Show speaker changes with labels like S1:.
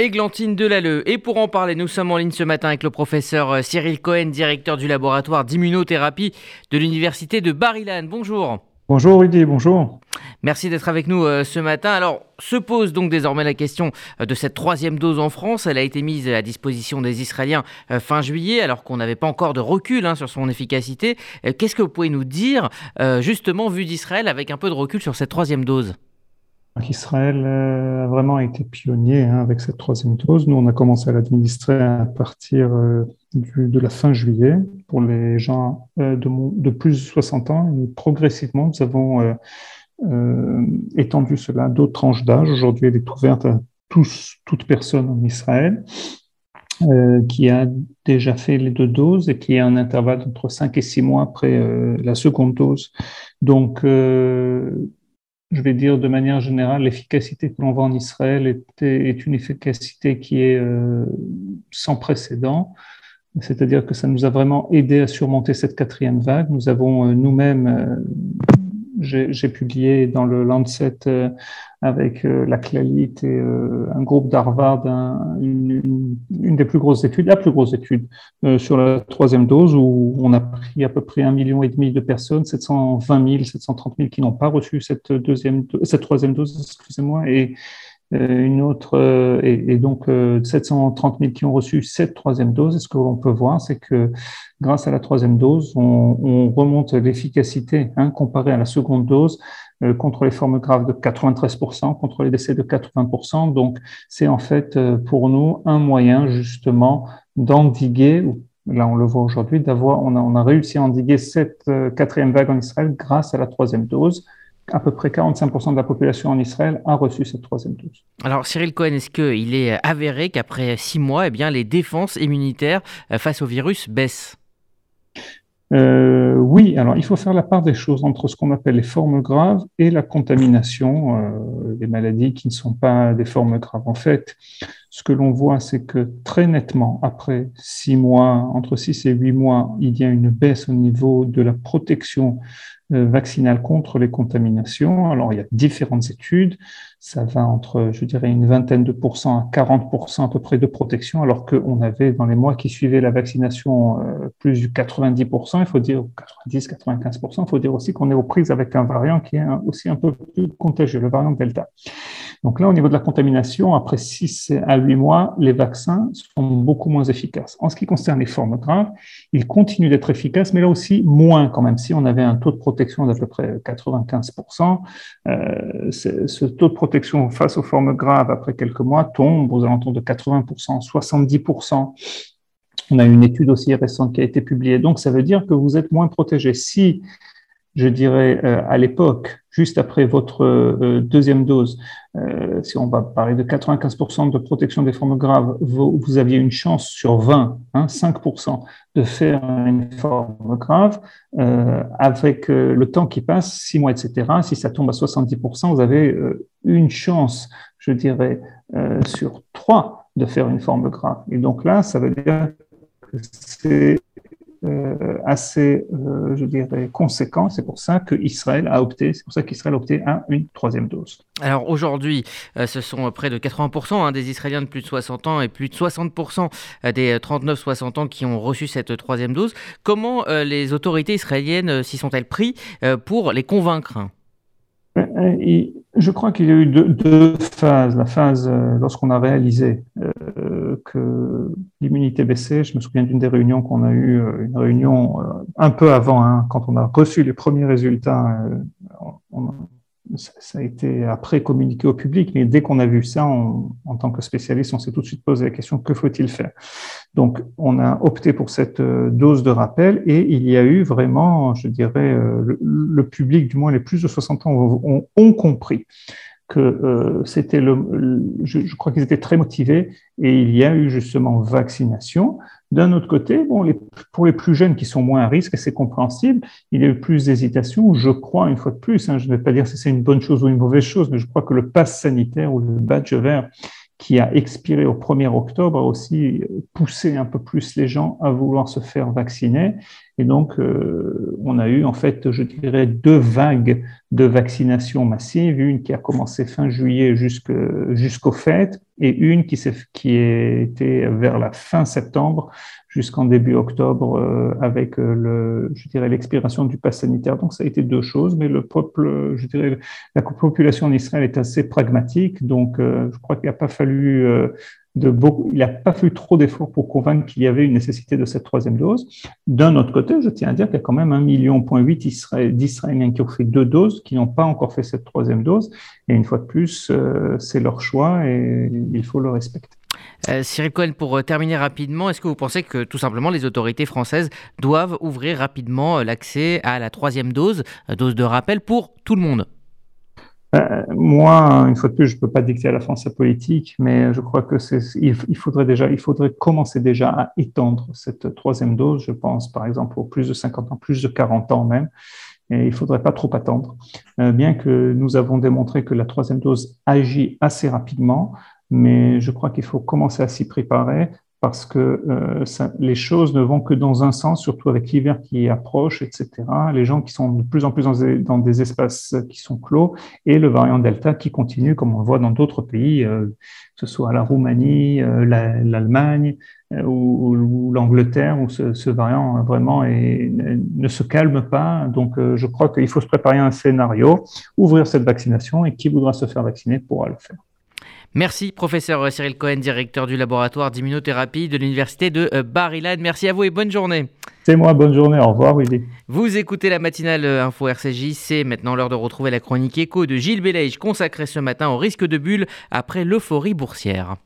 S1: Églantine Delalleux. Et pour en parler, nous sommes en ligne ce matin avec le professeur euh, Cyril Cohen, directeur du laboratoire d'immunothérapie de l'université de Barilan. Bonjour.
S2: Bonjour Rudy, bonjour.
S1: Merci d'être avec nous euh, ce matin. Alors, se pose donc désormais la question euh, de cette troisième dose en France. Elle a été mise à la disposition des Israéliens fin juillet, alors qu'on n'avait pas encore de recul hein, sur son efficacité. Qu'est-ce que vous pouvez nous dire, justement, vu d'Israël, avec un peu de recul sur cette troisième dose?
S2: Israël euh, a vraiment été pionnier hein, avec cette troisième dose. Nous, on a commencé à l'administrer à partir euh, de la fin juillet pour les gens euh, de, plus de 60 ans. Et progressivement, nous avons étendu cela à d'autres tranches d'âge. Aujourd'hui, elle est ouverte à toute personne en Israël. qui a déjà fait les deux doses et qui a un intervalle entre 5 et 6 mois après la seconde dose. Donc, je vais dire de manière générale, l'efficacité que l'on voit en Israël est, une efficacité qui est euh, sans précédent. C'est-à-dire que ça nous a vraiment aidé à surmonter cette quatrième vague. Nous avons euh, nous-mêmes euh, j'ai publié dans le Lancet avec la Clalite et un groupe d'Harvard une, des plus grosses études, la plus grosse étude sur la troisième dose où on a pris à peu près un million et demi de personnes, 720 000, 730 000 qui n'ont pas reçu cette deuxième, cette troisième dose, excusez-moi, et euh, une autre, euh, et, donc 730 euh, 000 qui ont reçu cette troisième dose. Et ce que l'on peut voir, c'est que grâce à la troisième dose, on, on remonte l'efficacité hein, comparée à la seconde dose contre les formes graves de 93%, contre les décès de 80%. Donc, c'est en fait pour nous un moyen justement d'endiguer, là on le voit aujourd'hui, d'avoir, on a, on a réussi à endiguer cette quatrième vague en Israël grâce à la troisième dose à peu près 45% de la population en Israël a reçu cette troisième dose.
S1: Alors Cyril Cohen, est-ce qu'il est avéré qu'après six mois, eh bien, les défenses immunitaires euh, face au virus baissent?
S2: Euh, oui, alors il faut faire la part des choses entre ce qu'on appelle les formes graves et la contamination, euh, les maladies qui ne sont pas des formes graves. En fait, ce que l'on voit, c'est que très nettement, après six mois, entre six et huit mois, il y a une baisse au niveau de la protection euh, vaccinale contre les contaminations. Alors, il y a différentes études. Ça va entre, je dirais, une vingtaine de pourcents à 40% à peu près de protection, alors qu'on avait dans les mois qui suivaient la vaccination euh, plus du 90%, il faut dire 90, 95%. Il faut dire aussi qu'on est aux prises avec un variant qui est aussi un peu plus contagieux, le variant Delta. Donc là, au niveau de la contamination, après 6 à 8 mois, les vaccins sont beaucoup moins efficaces. En ce qui concerne les formes graves, ils continuent d'être efficaces, mais là aussi moins quand même. Si on avait un taux de protection d'à peu près 95%, euh, ce taux de protection face aux formes graves après quelques mois tombe aux alentours de 80%, 70%. On a une étude aussi récente qui a été publiée. Donc, ça veut dire que vous êtes moins protégé. Si je dirais, euh, à l'époque, juste après votre euh, deuxième dose, euh, si on va parler de 95% de protection des formes graves, vous, aviez une chance sur 20, hein, 5% de faire une forme grave. avec le temps qui passe, 6 mois, etc., si ça tombe à 70%, vous avez une chance, je dirais, sur 3 de faire une forme grave. Et donc là, ça veut dire c'est euh, assez, euh, je dirais, conséquent. C'est pour ça qu'Israël a opté, c'est pour ça qu'Israël a opté à une troisième dose.
S1: Alors aujourd'hui, euh, ce sont près de 80% hein, des Israéliens de plus de 60 ans et plus de 60% des 39-60 ans qui ont reçu cette troisième dose. Comment les autorités israéliennes s'y sont-elles pris pour les convaincre?
S2: Je crois qu'il y a eu deux, phases. La phase lorsqu'on a réalisé que l'immunité baissait. Je me souviens d'une des réunions qu'on a eues, euh, une réunion euh, un peu avant, hein, quand on a reçu les premiers résultats. Euh, ça a été après communiqué au public, mais dès qu'on a vu ça, en tant que spécialiste, on s'est tout de suite posé la question que faut-il faire? Donc, on a opté pour cette dose de rappel et il y a eu vraiment, je dirais, le, public, du moins les plus de 60 ans, ont compris que euh, c'était le, je, crois qu'ils étaient très motivés et il y a eu justement vaccination. D'un autre côté, bon, les, pour les plus jeunes qui sont moins à risque, c'est compréhensible, il y a eu plus d'hésitation. Je crois, une fois de plus, hein, je ne vais pas dire si c'est une bonne chose ou une mauvaise chose, mais je crois que le pass sanitaire ou le badge vert qui a expiré au 1er octobre a aussi poussé un peu plus les gens à vouloir se faire vacciner. Et donc, euh, on a eu en fait, je dirais, deux vagues de vaccination massive, une qui a commencé fin juillet jusqu'aux fêtes et une qui, qui était vers la fin septembre jusqu'en début octobre euh, avec euh, le, je dirais, l'expiration du pass sanitaire. Donc ça a été deux choses, mais le peuple, je dirais, la population en Israël est assez pragmatique, donc je crois qu'il n'a pas fallu il n'a pas fait trop d'efforts pour convaincre qu'il y avait une nécessité de cette troisième dose. D'un autre côté, je tiens à dire qu'il y a quand même un million point huit d'Israéliens qui ont fait deux doses, qui n'ont pas encore fait cette troisième dose. Et une fois de plus, euh, c'est leur choix et il faut le respecter.
S1: Euh, Cyril Cohen, pour euh, terminer rapidement, est-ce que vous pensez que tout simplement les autorités françaises doivent ouvrir rapidement l'accès à la troisième dose, dose de rappel pour tout le monde?
S2: Euh, moi, une fois de plus, je ne peux pas dicter à la France sa politique, mais je crois que il, faudrait déjà, il faudrait commencer déjà à étendre cette troisième dose. Je pense, par exemple, aux plus de 50 ans, plus de 40 ans même. Il faudrait pas trop attendre. Euh, bien que nous avons démontré que la troisième dose agit assez rapidement, mais je crois qu'il faut commencer à s'y préparer parce que euh, ça, les choses ne vont que dans un sens, surtout avec l'hiver qui approche, etc. Les gens qui sont de plus en plus dans des, espaces qui sont clos et le variant Delta qui continue, comme on le voit dans d'autres pays, euh, que ce soit la Roumanie, euh, l'Allemagne euh, ou, l'Angleterre, où ce, ce, variant vraiment est, ne se calme pas. Donc, je crois qu'il faut se préparer à un scénario, ouvrir cette vaccination et qui voudra se faire vacciner pourra le faire.
S1: Merci, professeur Cyril Cohen, directeur du laboratoire d'immunothérapie de l'université de euh, Bar-Ilan. Merci à vous et bonne journée.
S2: C'est moi, bonne journée. Au revoir, Willy.
S1: Vous écoutez la matinale euh, Info RCJ. C'est maintenant l'heure de retrouver la chronique écho de Gilles Bellage consacrée ce matin au risque de bulle après l'euphorie boursière.